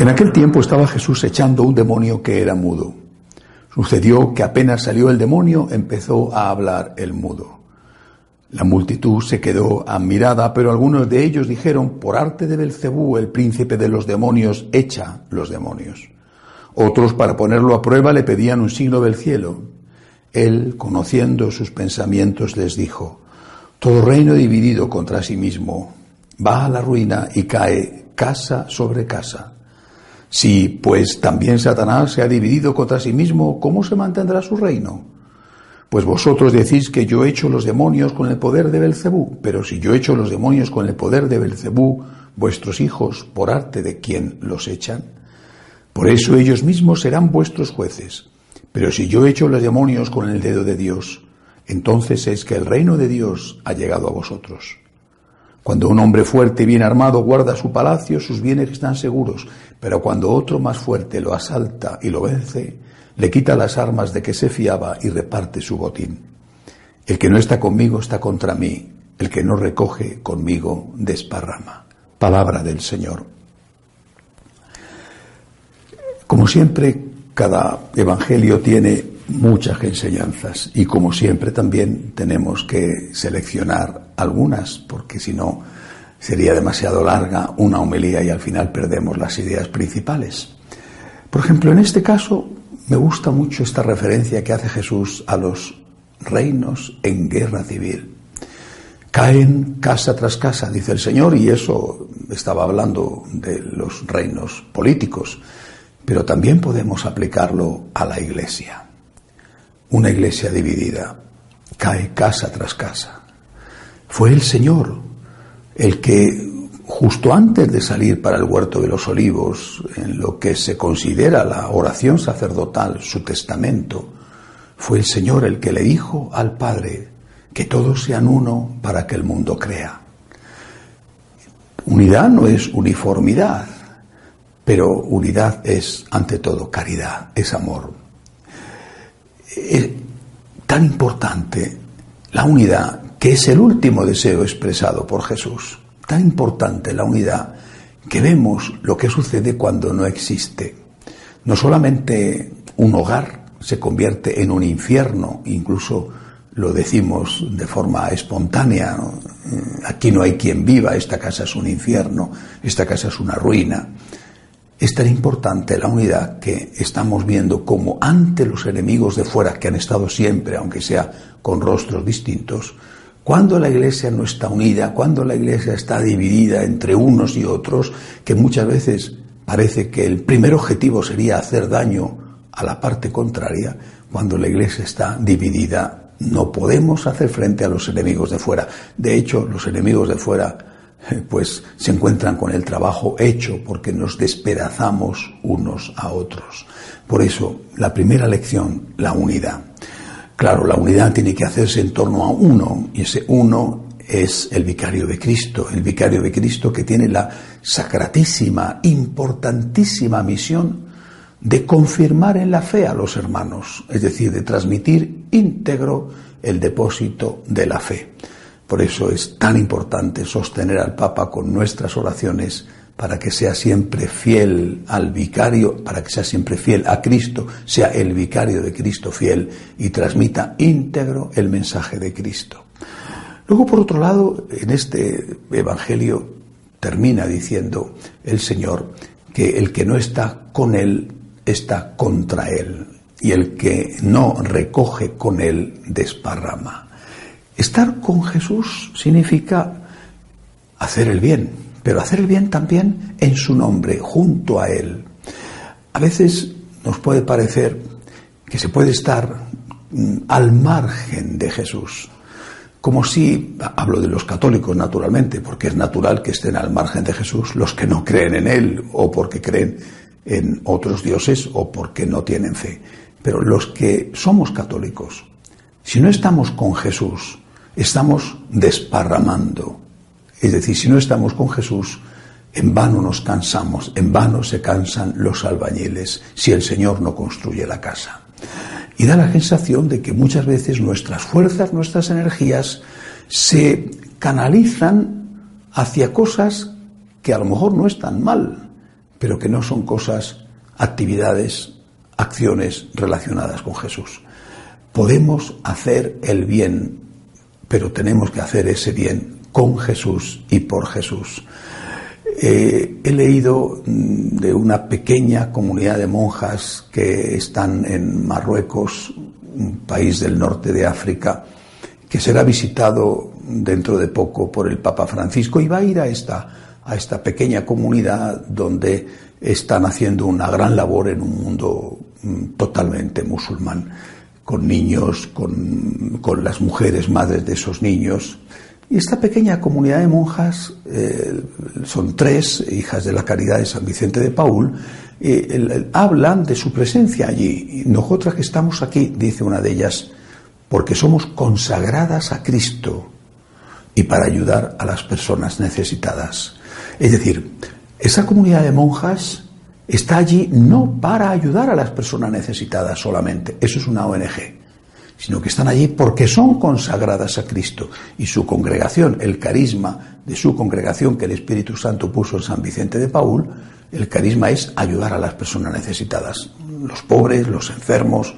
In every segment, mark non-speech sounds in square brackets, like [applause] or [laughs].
En aquel tiempo estaba Jesús echando un demonio que era mudo. Sucedió que apenas salió el demonio, empezó a hablar el mudo. La multitud se quedó admirada, pero algunos de ellos dijeron, por arte de Belcebú, el príncipe de los demonios, echa los demonios. Otros, para ponerlo a prueba, le pedían un signo del cielo. Él, conociendo sus pensamientos, les dijo, todo reino dividido contra sí mismo va a la ruina y cae casa sobre casa. Si, pues, también Satanás se ha dividido contra sí mismo, ¿cómo se mantendrá su reino? Pues vosotros decís que yo echo los demonios con el poder de Belcebú, pero si yo echo los demonios con el poder de Belcebú, vuestros hijos, por arte de quién los echan. Por eso ellos mismos serán vuestros jueces. Pero si yo echo los demonios con el dedo de Dios, entonces es que el reino de Dios ha llegado a vosotros. Cuando un hombre fuerte y bien armado guarda su palacio, sus bienes están seguros, pero cuando otro más fuerte lo asalta y lo vence, le quita las armas de que se fiaba y reparte su botín. El que no está conmigo está contra mí, el que no recoge conmigo desparrama. Palabra del Señor. Como siempre, cada evangelio tiene muchas enseñanzas y como siempre también tenemos que seleccionar algunas porque si no sería demasiado larga una homilía y al final perdemos las ideas principales. Por ejemplo, en este caso me gusta mucho esta referencia que hace Jesús a los reinos en guerra civil. Caen casa tras casa, dice el Señor, y eso estaba hablando de los reinos políticos, pero también podemos aplicarlo a la iglesia. Una iglesia dividida cae casa tras casa. Fue el Señor el que justo antes de salir para el huerto de los olivos, en lo que se considera la oración sacerdotal, su testamento, fue el Señor el que le dijo al Padre que todos sean uno para que el mundo crea. Unidad no es uniformidad, pero unidad es ante todo caridad, es amor. Es tan importante la unidad que es el último deseo expresado por Jesús. Tan importante la unidad que vemos lo que sucede cuando no existe. No solamente un hogar se convierte en un infierno, incluso lo decimos de forma espontánea, aquí no hay quien viva, esta casa es un infierno, esta casa es una ruina. Es tan importante la unidad que estamos viendo como ante los enemigos de fuera, que han estado siempre, aunque sea con rostros distintos, cuando la iglesia no está unida, cuando la iglesia está dividida entre unos y otros, que muchas veces parece que el primer objetivo sería hacer daño a la parte contraria, cuando la iglesia está dividida, no podemos hacer frente a los enemigos de fuera. De hecho, los enemigos de fuera [laughs] pues se encuentran con el trabajo hecho porque nos despedazamos unos a otros. Por eso, la primera lección, la unidad. Claro, la unidad tiene que hacerse en torno a uno, y ese uno es el vicario de Cristo, el vicario de Cristo que tiene la sacratísima, importantísima misión de confirmar en la fe a los hermanos, es decir, de transmitir íntegro el depósito de la fe. Por eso es tan importante sostener al Papa con nuestras oraciones para que sea siempre fiel al vicario, para que sea siempre fiel a Cristo, sea el vicario de Cristo fiel y transmita íntegro el mensaje de Cristo. Luego, por otro lado, en este Evangelio termina diciendo el Señor que el que no está con Él está contra Él y el que no recoge con Él desparrama. Estar con Jesús significa hacer el bien, pero hacer el bien también en su nombre, junto a Él. A veces nos puede parecer que se puede estar mm, al margen de Jesús. Como si, hablo de los católicos naturalmente, porque es natural que estén al margen de Jesús los que no creen en Él o porque creen en otros dioses o porque no tienen fe. Pero los que somos católicos, si no estamos con Jesús, estamos desparramando. Es decir, si no estamos con Jesús, en vano nos cansamos, en vano se cansan los albañiles si el Señor no construye la casa. Y da la sensación de que muchas veces nuestras fuerzas, nuestras energías se canalizan hacia cosas que a lo mejor no están mal, pero que no son cosas, actividades, acciones relacionadas con Jesús. Podemos hacer el bien, pero tenemos que hacer ese bien con Jesús y por Jesús. Eh, he leído mm, de una pequeña comunidad de monjas que están en Marruecos, un país del norte de África, que será visitado dentro de poco por el Papa Francisco y va a ir a esta, a esta pequeña comunidad donde están haciendo una gran labor en un mundo mm, totalmente musulmán, con niños, con, con las mujeres madres de esos niños, y esta pequeña comunidad de monjas, eh, son tres, hijas de la caridad de San Vicente de Paul, eh, hablan de su presencia allí. Y nosotras que estamos aquí, dice una de ellas, porque somos consagradas a Cristo y para ayudar a las personas necesitadas. Es decir, esa comunidad de monjas está allí no para ayudar a las personas necesitadas solamente, eso es una ONG sino que están allí porque son consagradas a Cristo y su congregación, el carisma de su congregación que el Espíritu Santo puso en San Vicente de Paul, el carisma es ayudar a las personas necesitadas, los pobres, los enfermos,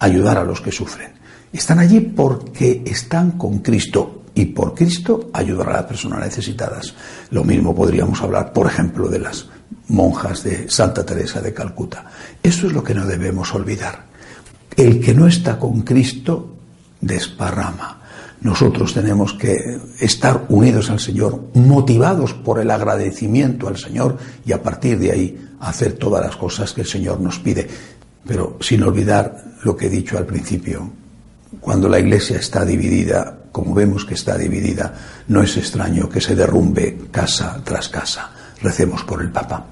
ayudar a los que sufren. Están allí porque están con Cristo y por Cristo ayudar a las personas necesitadas. Lo mismo podríamos hablar, por ejemplo, de las monjas de Santa Teresa de Calcuta. Eso es lo que no debemos olvidar el que no está con Cristo desparrama. Nosotros tenemos que estar unidos al Señor, motivados por el agradecimiento al Señor y a partir de ahí hacer todas las cosas que el Señor nos pide. Pero sin olvidar lo que he dicho al principio, cuando la Iglesia está dividida, como vemos que está dividida, no es extraño que se derrumbe casa tras casa. Recemos por el Papa.